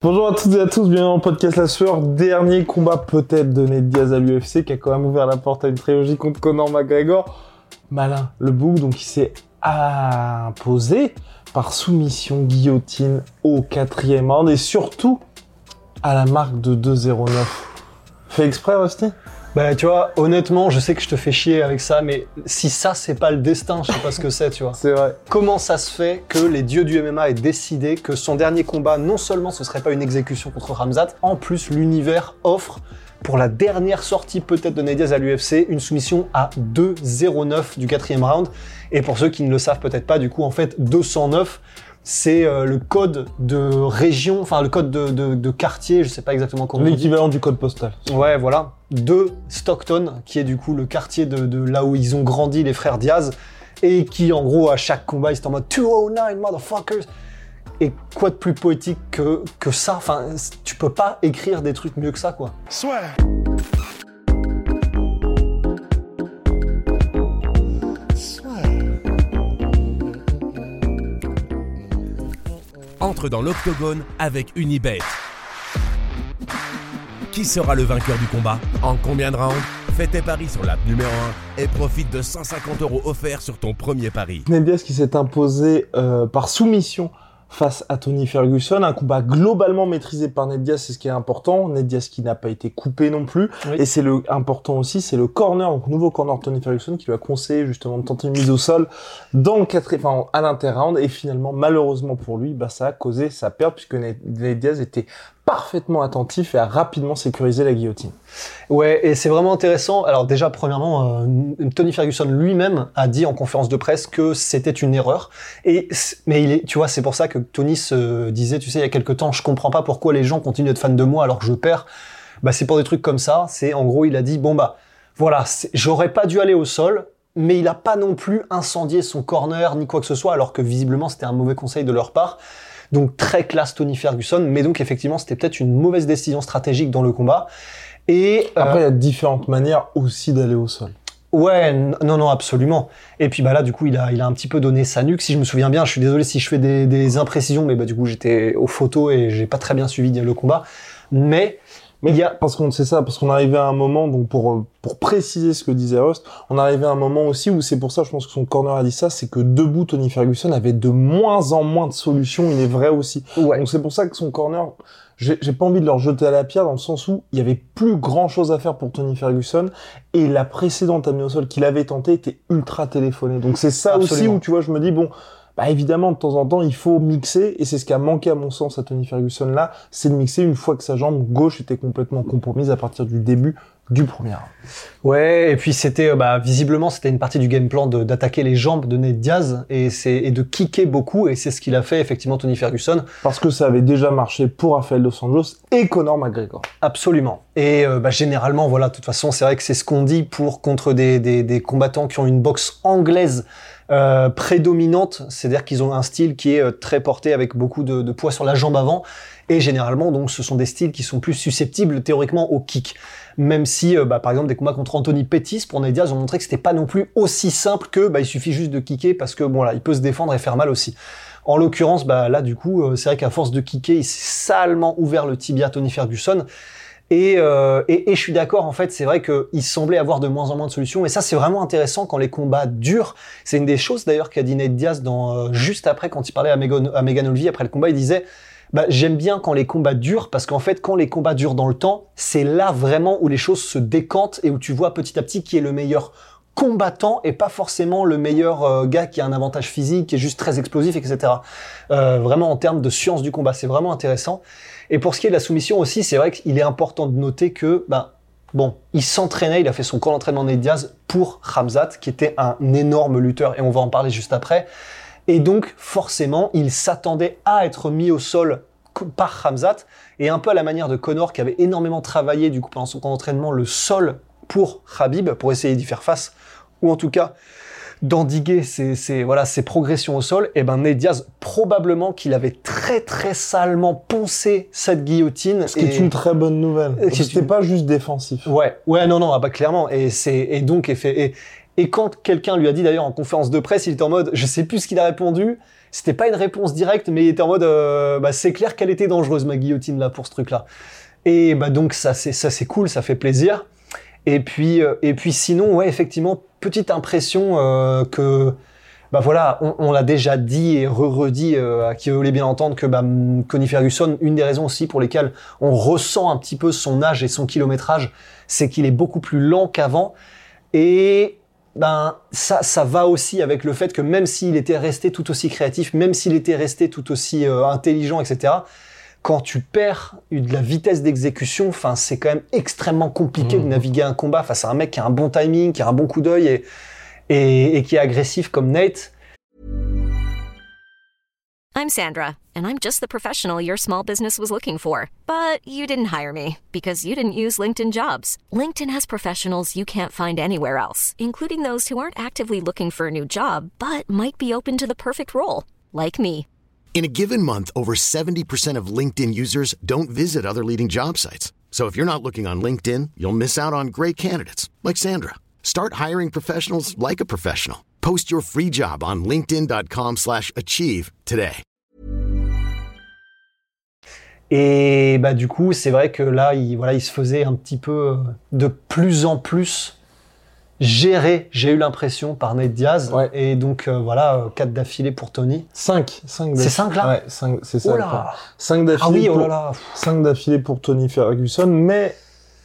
Bonjour à toutes et à tous, bienvenue dans podcast La Sueur. Dernier combat peut-être de Ned Diaz à l'UFC qui a quand même ouvert la porte à une trilogie contre Conor McGregor. Malin, le bouc, donc il s'est imposé par soumission guillotine au quatrième round et surtout à la marque de 2-0-9. Fait exprès, Rusty? Bah, tu vois, honnêtement, je sais que je te fais chier avec ça, mais si ça, c'est pas le destin, je sais pas ce que c'est, tu vois. C'est vrai. Comment ça se fait que les dieux du MMA aient décidé que son dernier combat, non seulement ce serait pas une exécution contre Ramzat, en plus l'univers offre pour la dernière sortie peut-être de Ned Diaz à l'UFC, une soumission à 2-0-9 du quatrième round. Et pour ceux qui ne le savent peut-être pas, du coup, en fait, 209, c'est euh, le code de région, enfin le code de, de- de quartier, je sais pas exactement comment. L'équivalent du code postal. Ouais, voilà. De Stockton, qui est du coup le quartier de, de là où ils ont grandi, les frères Diaz, et qui, en gros, à chaque combat, ils étaient en mode 209, motherfuckers. Et quoi de plus poétique que, que ça? Enfin, tu peux pas écrire des trucs mieux que ça, quoi. Entre dans l'octogone avec Unibet. Qui sera le vainqueur du combat En combien de rounds Fais tes paris sur l'app numéro 1 et profite de 150 euros offerts sur ton premier pari. Ned Diaz qui s'est imposé euh, par soumission face à Tony Ferguson, un combat globalement maîtrisé par Ned Diaz, c'est ce qui est important. Ned Diaz qui n'a pas été coupé non plus, Oui. et c'est le important aussi, c'est le corner, donc nouveau corner Tony Ferguson qui lui a conseillé justement de tenter une mise au sol dans le quatrième, enfin à l'inter-round, et finalement malheureusement pour lui, bah ça a causé sa perte puisque Ned Ned Diaz était parfaitement attentif et a rapidement sécurisé la guillotine. Ouais, et c'est vraiment intéressant. Alors déjà, premièrement, euh, Tony Ferguson lui-même a dit en conférence de presse que c'était une erreur. Et mais il est, tu vois, c'est pour ça que Tony se disait, tu sais, il y a quelque temps, je comprends pas pourquoi les gens continuent d'être fans de moi alors que je perds. Bah c'est pour des trucs comme ça. C'est en gros, il a dit bon bah voilà, j'aurais pas dû aller au sol. Mais il a pas non plus incendié son corner ni quoi que ce soit, alors que visiblement c'était un mauvais conseil de leur part. Donc très classe Tony Ferguson, mais donc effectivement c'était peut-être une mauvaise décision stratégique dans le combat. Et euh, Après, il y a différentes manières aussi d'aller au sol. Ouais, non, non, absolument. Et puis bah là, du coup, il a, il a un petit peu donné sa nuque. Si je me souviens bien, je suis désolé si je fais des, des imprécisions, mais bah du coup, j'étais aux photos et j'ai pas très bien suivi le combat. Mais Mais il y a, parce qu'on sait ça, parce qu'on arrivait à un moment, donc pour euh, pour préciser ce que disait Rust, on arrivait à un moment aussi où c'est pour ça, je pense que son corner a dit ça, c'est que debout Tony Ferguson avait de moins en moins de solutions. Il est vrai aussi. ouais, Donc c'est pour ça que son corner, j'ai pas envie de leur jeter à la pierre dans le sens où il y avait plus grand chose à faire pour Tony Ferguson et la précédente amenée au sol qu'il avait tenté était ultra téléphonée. Donc c'est ça aussi où tu vois, je me dis bon. Bah évidemment, de temps en temps, il faut mixer, et c'est ce qui a manqué à mon sens à Tony Ferguson là, c'est de mixer une fois que sa jambe gauche était complètement compromise à partir du début du premier ouais. Et puis c'était, euh, bah, visiblement, c'était une partie du game plan d'attaquer les jambes de Ned Diaz et c'est et de kicker beaucoup. Et c'est ce qu'il a fait effectivement Tony Ferguson. Parce que ça avait déjà marché pour Rafael Dos Anjos et Conor McGregor. Absolument. Et euh, bah, généralement, voilà, de toute façon, c'est vrai que c'est ce qu'on dit pour contre des, des, des combattants qui ont une boxe anglaise euh, prédominante, c'est-à-dire qu'ils ont un style qui est euh, très porté avec beaucoup de, de poids sur la jambe avant. Et généralement, donc, ce sont des styles qui sont plus susceptibles théoriquement au kick. Même si, euh, bah, par exemple, des combats contre Anthony Pettis pour Ned Diaz ont montré que c'était pas non plus aussi simple que, bah, il suffit juste de kicker parce que bon là, il peut se défendre et faire mal aussi. En l'occurrence, bah là, du coup, euh, c'est vrai qu'à force de kicker, il s'est salement ouvert le tibia Tony Ferguson. Et, euh, et, et je suis d'accord, en fait, c'est vrai qu'il semblait avoir de moins en moins de solutions. Et ça, c'est vraiment intéressant quand les combats durent. C'est une des choses d'ailleurs qu'a dit Ned Diaz dans, euh, juste après, quand il parlait à Megan, à Megan Olvey après le combat, il disait bah, J'aime bien quand les combats durent, parce qu'en fait, quand les combats durent dans le temps, c'est là vraiment où les choses se décantent et où tu vois petit à petit qui est le meilleur combattant et pas forcément le meilleur euh, gars qui a un avantage physique, qui est juste très explosif, etc. Euh, vraiment en termes de science du combat, c'est vraiment intéressant. Et pour ce qui est de la soumission aussi, c'est vrai qu'il est important de noter que, ben, bon, il s'entraînait, il a fait son camp d'entraînement Ned Diaz pour Ramzat, qui était un énorme lutteur, et on va en parler juste après. Et donc, forcément, il s'attendait à être mis au sol par Hamzat. Et un peu à la manière de Connor, qui avait énormément travaillé, du coup, pendant son camp d'entraînement, le sol pour Khabib, pour essayer d'y faire face. Ou en tout cas, d'endiguer ses, ses- voilà, ses progressions au sol. Et ben, Nate Diaz, probablement qu'il avait très, très salement poncé cette guillotine. Ce qui est une très bonne nouvelle. Et C'était une- pas juste défensif. Ouais, ouais, non, non, ah bah clairement. Et c'est et donc et fait et, et quand quelqu'un lui a dit d'ailleurs en conférence de presse, il était en mode, je sais plus ce qu'il a répondu. C'était pas une réponse directe, mais il était en mode, euh, bah c'est clair qu'elle était dangereuse ma guillotine là pour ce truc-là. Et bah donc ça c'est ça c'est cool, ça fait plaisir. Et puis euh, et puis sinon ouais effectivement petite impression euh, que bah voilà, on, l'a déjà dit et re-redit euh, à qui voulait bien entendre que bah, Connie Ferguson, une des raisons aussi pour lesquelles on ressent un petit peu son âge et son kilométrage, c'est qu'il est beaucoup plus lent qu'avant. Et ben ça, va aussi avec le fait que même s'il était resté tout aussi créatif, même s'il était resté tout aussi intelligent, etc. Quand tu perds de la vitesse d'exécution, enfin c'est quand même extrêmement compliqué de Mhm. naviguer un combat face à un mec qui a un bon timing, qui a un bon coup d'œil et, et, et qui est agressif comme Nate. I'm Sandra, and I'm just the professional your small business was looking for. But you didn't hire me because you didn't use LinkedIn jobs. LinkedIn has professionals you can't find anywhere else, including those who aren't actively looking for a new job but might be open to the perfect role, like me. In a given month, over 70% of LinkedIn users don't visit other leading job sites. So if you're not looking on LinkedIn, you'll miss out on great candidates like Sandra. Start hiring professionals like a professional. Post your free job on linkedin.com/achieve slash achieve today. Et bah du coup, c'est vrai que là, il, voilà, il se faisait un petit peu euh, de plus en plus géré, j'ai eu l'impression, par Nate Diaz. Ouais. Et donc euh, voilà, 4 d'affilée pour Tony. 5. 5 C'est cinq, là Ouais, 5, c'est ça. Oh là 5 Ah d'affilée oui, oh pour, là là 5 d'affilée pour Tony Ferguson, mais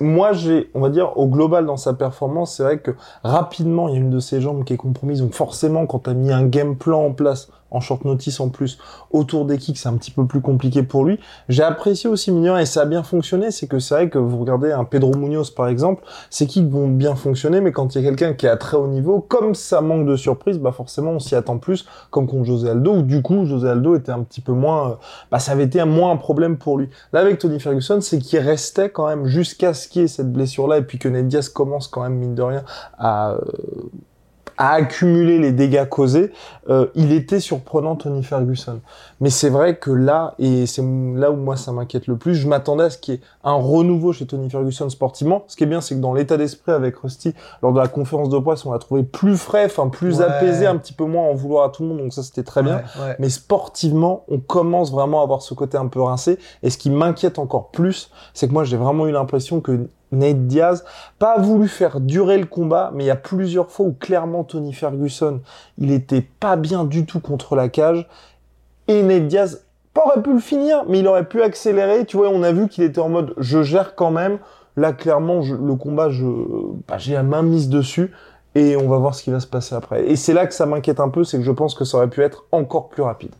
moi j'ai, on va dire, au global dans sa performance, c'est vrai que rapidement il y a une de ses jambes qui est compromise, donc forcément quand tu as mis un game plan en place, en short notice en plus, autour des kicks, c'est un petit peu plus compliqué pour lui. J'ai apprécié aussi mignon et ça a bien fonctionné, c'est que c'est vrai que vous regardez un Pedro Munoz par exemple, ses kicks vont bien fonctionner, mais quand il y a quelqu'un qui est à très haut niveau, comme ça manque de surprise, bah forcément on s'y attend plus, comme contre José Aldo, où du coup José Aldo était un petit peu moins, euh, bah ça avait été moins un problème pour lui. Là avec Tony Ferguson, c'est qu'il restait quand même jusqu'à ce qu'il y ait cette blessure-là, et puis que Ned Diaz commence quand même mine de rien à euh, à accumuler les dégâts causés, euh, il était surprenant Tony Ferguson. Mais c'est vrai que là, et c'est là où moi ça m'inquiète le plus, je m'attendais à ce qu'il y ait un renouveau chez Tony Ferguson sportivement. Ce qui est bien, c'est que dans l'état d'esprit avec Rusty, lors de la conférence de presse, on l'a trouvé plus frais, enfin plus Ouais. apaisé, un petit peu moins en vouloir à tout le monde, donc ça c'était très bien. Ouais. Mais sportivement, on commence vraiment à avoir ce côté un peu rincé. Et ce qui m'inquiète encore plus, c'est que moi, j'ai vraiment eu l'impression que Nate Diaz pas voulu faire durer le combat, mais il y a plusieurs fois où clairement Tony Ferguson, il était pas bien du tout contre la cage. Et Nate Diaz pas aurait pu le finir, mais il aurait pu accélérer. Tu vois, on a vu qu'il était en mode je gère quand même. Là, clairement, le combat, je, bah, j'ai la main mise dessus. Et on va voir ce qui va se passer après. Et c'est là que ça m'inquiète un peu, c'est que je pense que ça aurait pu être encore plus rapide.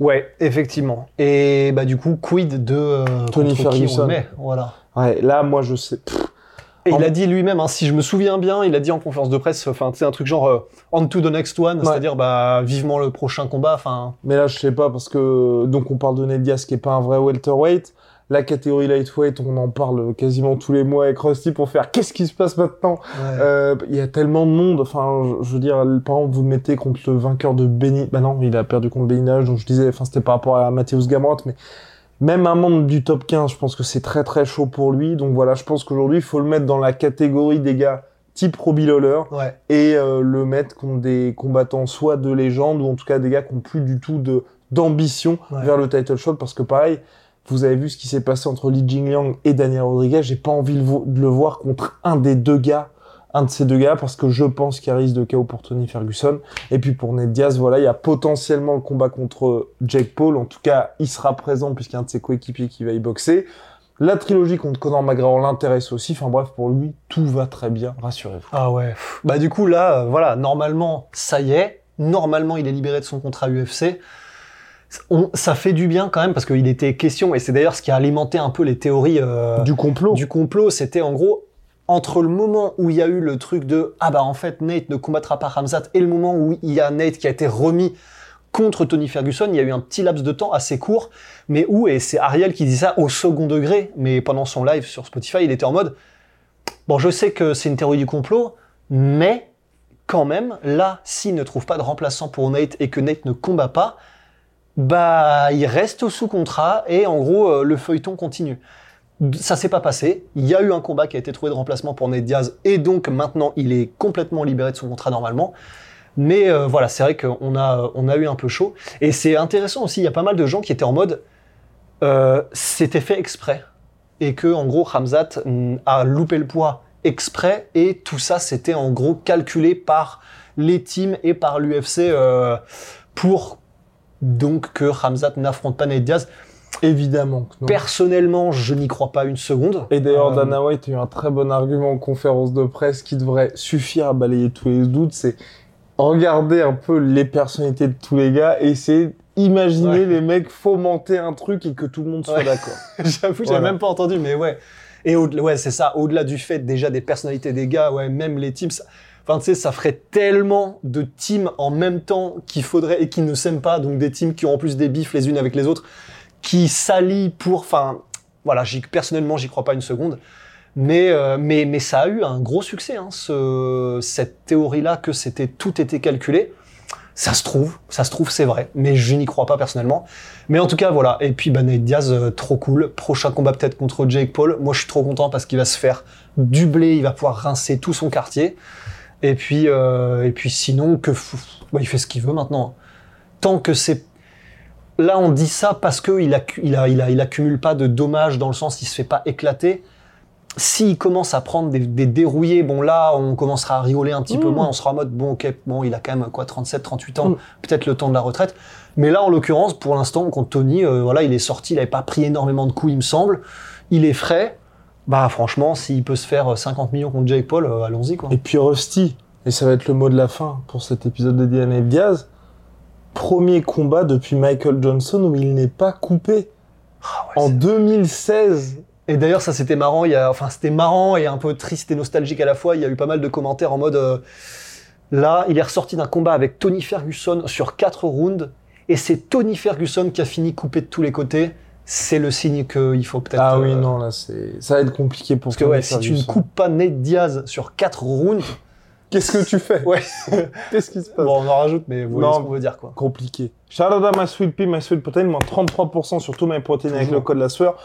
Ouais, effectivement. Et bah du coup, quid de euh, Tony contre qui on Ferguson. met, voilà. Ouais, là, moi, je sais. pff, Et En- il a dit lui-même, hein, si je me souviens bien, il a dit en conférence de presse, enfin, c'est un truc genre euh, on to the next one, Ouais. c'est-à-dire bah vivement le prochain combat. Enfin, Mais là, je sais pas, parce que. Donc, on parle de Ned Diaz qui est pas un vrai welterweight. La catégorie lightweight, on en parle quasiment tous les mois avec Rusty pour faire qu'est-ce qui se passe maintenant Euh, Il y a tellement de monde. Enfin, je, je veux dire, par exemple, vous le mettez contre le vainqueur de Benny. Bah non, il a perdu contre Beninage, donc je disais, enfin, c'était par rapport à Matthäus Gamrot, mais même un membre du top 15, je pense que c'est très très chaud pour lui. Donc voilà, je pense qu'aujourd'hui, il faut le mettre dans la catégorie des gars type Robbie Lawler ouais. et euh, le mettre contre des combattants soit de légende ou en tout cas des gars qui ont plus du tout de d'ambition Ouais. vers le title shot parce que pareil vous avez vu ce qui s'est passé entre Li Jingliang et Daniel Rodriguez. J'ai pas envie de, le voir contre un des deux gars un de ces deux gars parce que je pense qu'il y a risque de KO pour Tony Ferguson. Et puis pour Ned Diaz voilà il y a potentiellement le combat contre Jake Paul. En tout cas il sera présent puisqu'il y a un de ses coéquipiers qui va y boxer. La trilogie contre Conor McGregor l'intéresse aussi. Enfin bref pour lui tout va très bien. Rassurez-vous. Ah ouais. Bah du coup là, euh, voilà, normalement, ça y est. Normalement, il est libéré de son contrat UFC. On- ça fait du bien quand même parce qu'il était question, et c'est d'ailleurs ce qui a alimenté un peu les théories euh, du complot. du complot, c'était en gros entre le moment où il y a eu le truc de ah bah en fait Nate ne combattra pas Ramzat et le moment où il y a Nate qui a été remis contre Tony Ferguson, il y a eu un petit laps de temps assez court, mais où, et c'est Ariel qui dit ça au second degré, mais pendant son live sur Spotify, il était en mode, bon, je sais que c'est une théorie du complot, mais quand même, là, s'il ne trouve pas de remplaçant pour Nate et que Nate ne combat pas, bah, il reste sous contrat et en gros, euh, le feuilleton continue. Ça s'est pas passé. Il y a eu un combat qui a été trouvé de remplacement pour Nate Diaz et donc maintenant il est complètement libéré de son contrat normalement. Mais euh, voilà, c'est vrai qu'on a, on a eu un peu chaud. Et c'est intéressant aussi, il y a pas mal de gens qui étaient en mode euh, c'était fait exprès. Et que en gros, Hamzat mm, a loupé le poids exprès et tout ça c'était en gros calculé par les teams et par l'UFC pour donc que Hamzat n'affronte pas Nate Diaz. Évidemment. que non. Personnellement, je n'y crois pas une seconde. Et d'ailleurs, Euh, Dana White a eu un très bon argument en conférence de presse qui devrait suffire à balayer tous les doutes. C'est regarder un peu les personnalités de tous les gars et essayer d'imaginer Ouais. les mecs fomenter un truc et que tout le monde soit Ouais. d'accord. J'avoue, Voilà. j'avais même pas entendu, mais ouais. Et au ouais, c'est ça. Au-delà du fait déjà des personnalités des gars, ouais, même les teams. ça- Enfin, tu sais, ça ferait tellement de teams en même temps qu'il faudrait et qui ne s'aiment pas, donc des teams qui ont en plus des bifs les unes avec les autres, qui s'allient pour. Enfin, voilà. Personnellement, j'y crois pas une seconde. Mais, euh, mais, mais ça a eu un gros succès, hein, ce, cette théorie-là que c'était tout était calculé. Ça se trouve, ça se trouve, c'est vrai, mais je n'y crois pas personnellement. Mais en tout cas, voilà. Et puis, bah, Nate Diaz, euh, trop cool. Prochain combat peut-être contre Jake Paul. Moi, je suis trop content parce qu'il va se faire du blé, il va pouvoir rincer tout son quartier. Et puis, euh, et puis sinon, que bah, il fait ce qu'il veut maintenant. Tant que c'est Là, on dit ça parce qu'il accu- il a, il a, il accumule pas de dommages dans le sens il se fait pas éclater. S'il commence à prendre des, des dérouillés, bon là, on commencera à rigoler un petit peu Mmh. moins. On sera en mode bon, ok, bon, il a quand même quoi, 37, 38 ans, Mmh. peut-être le temps de la retraite. Mais là, en l'occurrence, pour l'instant, contre Tony, euh, voilà, il est sorti, il avait pas pris énormément de coups, il me semble. Il est frais. Bah, franchement, s'il peut se faire 50 millions contre Jake Paul, euh, allons-y quoi. Et puis Rusty, et ça va être le mot de la fin pour cet épisode de Diana Diaz, premier combat depuis Michael Johnson où il n'est pas coupé. Ah ouais, En c'est- 2016, Et d'ailleurs, ça c'était marrant. Il y a, enfin, c'était marrant et un peu triste et nostalgique à la fois. Il y a eu pas mal de commentaires en mode euh, là, il est ressorti d'un combat avec Tony Ferguson sur quatre rounds et c'est Tony Ferguson qui a fini coupé de tous les côtés. C'est le signe qu'il faut peut-être. ah oui, euh, non, là, c'est, ça va être compliqué pour Parce que ouais, si tu ne coupes pas Nate Diaz sur quatre rounds, Qu'est-ce que tu fais? Ouais. Qu'est-ce qui se passe? Bon, on en rajoute, mais vous voyez Non. ce qu'on veut dire quoi. Compliqué. À ma sweet pea, ma sweet protein, moins 33% sur tous mes protéines avec le code la sueur.